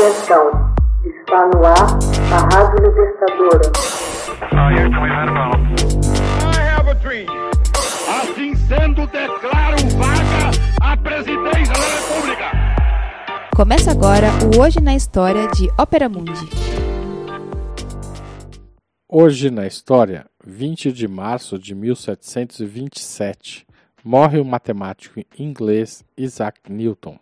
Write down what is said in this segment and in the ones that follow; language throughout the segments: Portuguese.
Atenção, está no ar a Rádio Libertadora. Assim sendo, declaro vaga a presidência da República. Começa agora o Hoje na História de Ópera Mundi. Hoje na História, 20 de março de 1727, morre o matemático inglês Isaac Newton.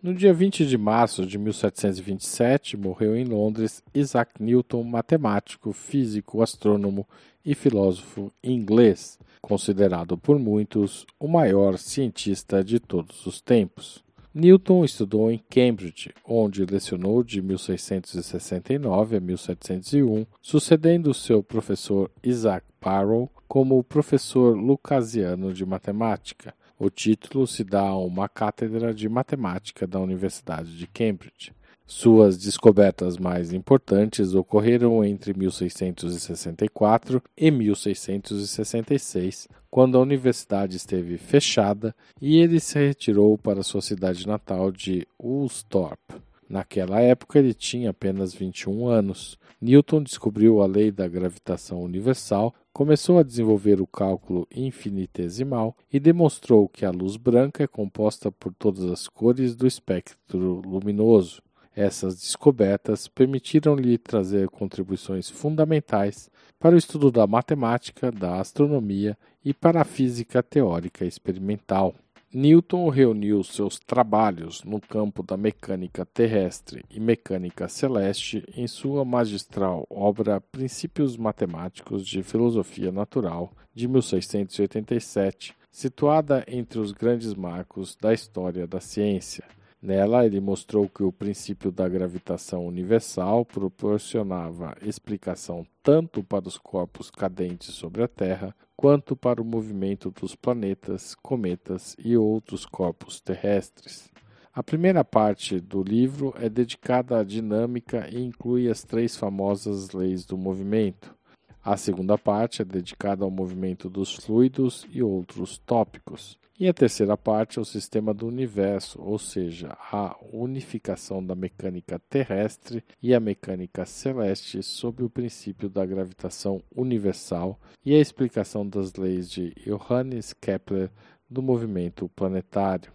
No dia 20 de março de 1727, morreu em Londres Isaac Newton, matemático, físico, astrônomo e filósofo inglês, considerado por muitos o maior cientista de todos os tempos. Newton estudou em Cambridge, onde lecionou de 1669 a 1701, sucedendo seu professor Isaac Barrow como professor lucasiano de matemática. O título se dá a uma cátedra de matemática da Universidade de Cambridge. Suas descobertas mais importantes ocorreram entre 1664 e 1666, quando a universidade esteve fechada e ele se retirou para sua cidade natal de Woolsthorpe. Naquela época ele tinha apenas 21 anos. Newton descobriu a lei da gravitação universal, começou a desenvolver o cálculo infinitesimal e demonstrou que a luz branca é composta por todas as cores do espectro luminoso. Essas descobertas permitiram-lhe trazer contribuições fundamentais para o estudo da matemática, da astronomia e para a física teórica experimental. Newton reuniu seus trabalhos no campo da mecânica terrestre e mecânica celeste em sua magistral obra Princípios Matemáticos de Filosofia Natural, de 1687, situada entre os grandes marcos da história da ciência. Nela, ele mostrou que o princípio da gravitação universal proporcionava explicação tanto para os corpos cadentes sobre a Terra, quanto para o movimento dos planetas, cometas e outros corpos terrestres. A primeira parte do livro é dedicada à dinâmica e inclui as três famosas leis do movimento. A segunda parte é dedicada ao movimento dos fluidos e outros tópicos. E a terceira parte é o sistema do universo, ou seja, a unificação da mecânica terrestre e a mecânica celeste sob o princípio da gravitação universal e a explicação das leis de Johannes Kepler do movimento planetário.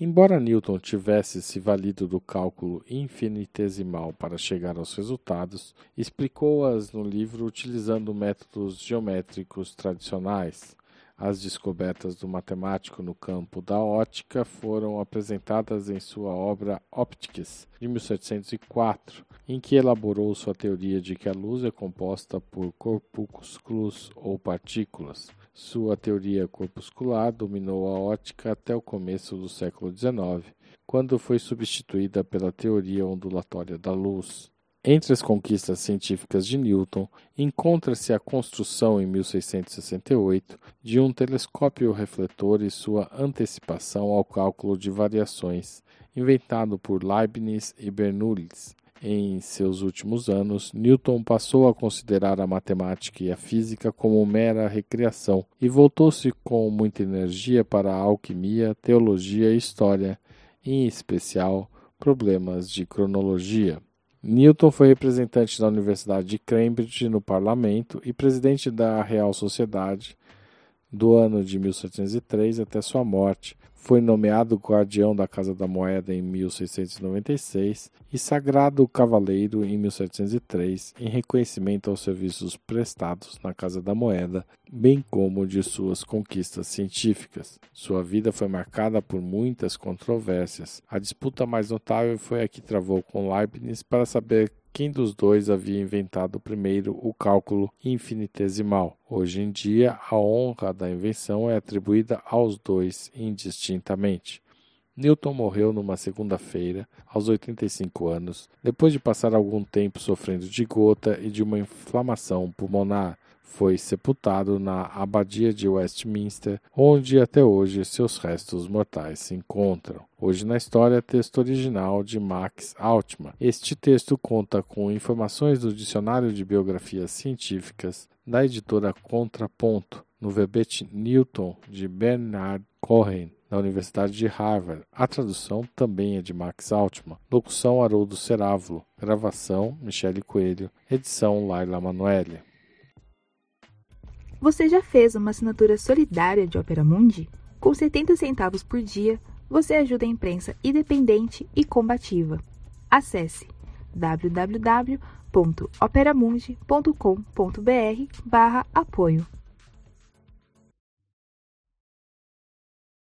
Embora Newton tivesse se valido do cálculo infinitesimal para chegar aos resultados, explicou-as no livro utilizando métodos geométricos tradicionais. As descobertas do matemático no campo da ótica foram apresentadas em sua obra Optics, de 1704, em que elaborou sua teoria de que a luz é composta por corpúsculos ou partículas. Sua teoria corpuscular dominou a ótica até o começo do século XIX, quando foi substituída pela teoria ondulatória da luz. Entre as conquistas científicas de Newton, encontra-se a construção em 1668 de um telescópio refletor e sua antecipação ao cálculo de variações, inventado por Leibniz e Bernoulli. Em seus últimos anos, Newton passou a considerar a matemática e a física como mera recreação e voltou-se com muita energia para a alquimia, teologia e história, em especial problemas de cronologia. Newton foi representante da Universidade de Cambridge no parlamento e presidente da Real Sociedade do ano de 1703 até sua morte. Foi nomeado guardião da Casa da Moeda em 1696 e sagrado cavaleiro em 1703, em reconhecimento aos serviços prestados na Casa da Moeda, bem como de suas conquistas científicas. Sua vida foi marcada por muitas controvérsias. A disputa mais notável foi a que travou com Leibniz para saber quem dos dois havia inventado primeiro o cálculo infinitesimal. Hoje em dia, a honra da invenção é atribuída aos dois indistintamente. Newton morreu numa segunda-feira, aos 85 anos, depois de passar algum tempo sofrendo de gota e de uma inflamação pulmonar foi sepultado na Abadia de Westminster, onde até hoje seus restos mortais se encontram. Hoje na história, texto original de Max Altman. Este texto conta com informações do Dicionário de Biografias Científicas da editora Contraponto, no verbete Newton de Bernard Cohen, da Universidade de Harvard. A tradução também é de Max Altman. Locução Haroldo Cerávulo. Gravação Michele Coelho. Edição Laila Manoeli. Você já fez uma assinatura solidária de Opera Mundi? Com 70 centavos por dia, você ajuda a imprensa independente e combativa. Acesse www.operamundi.com.br/apoio.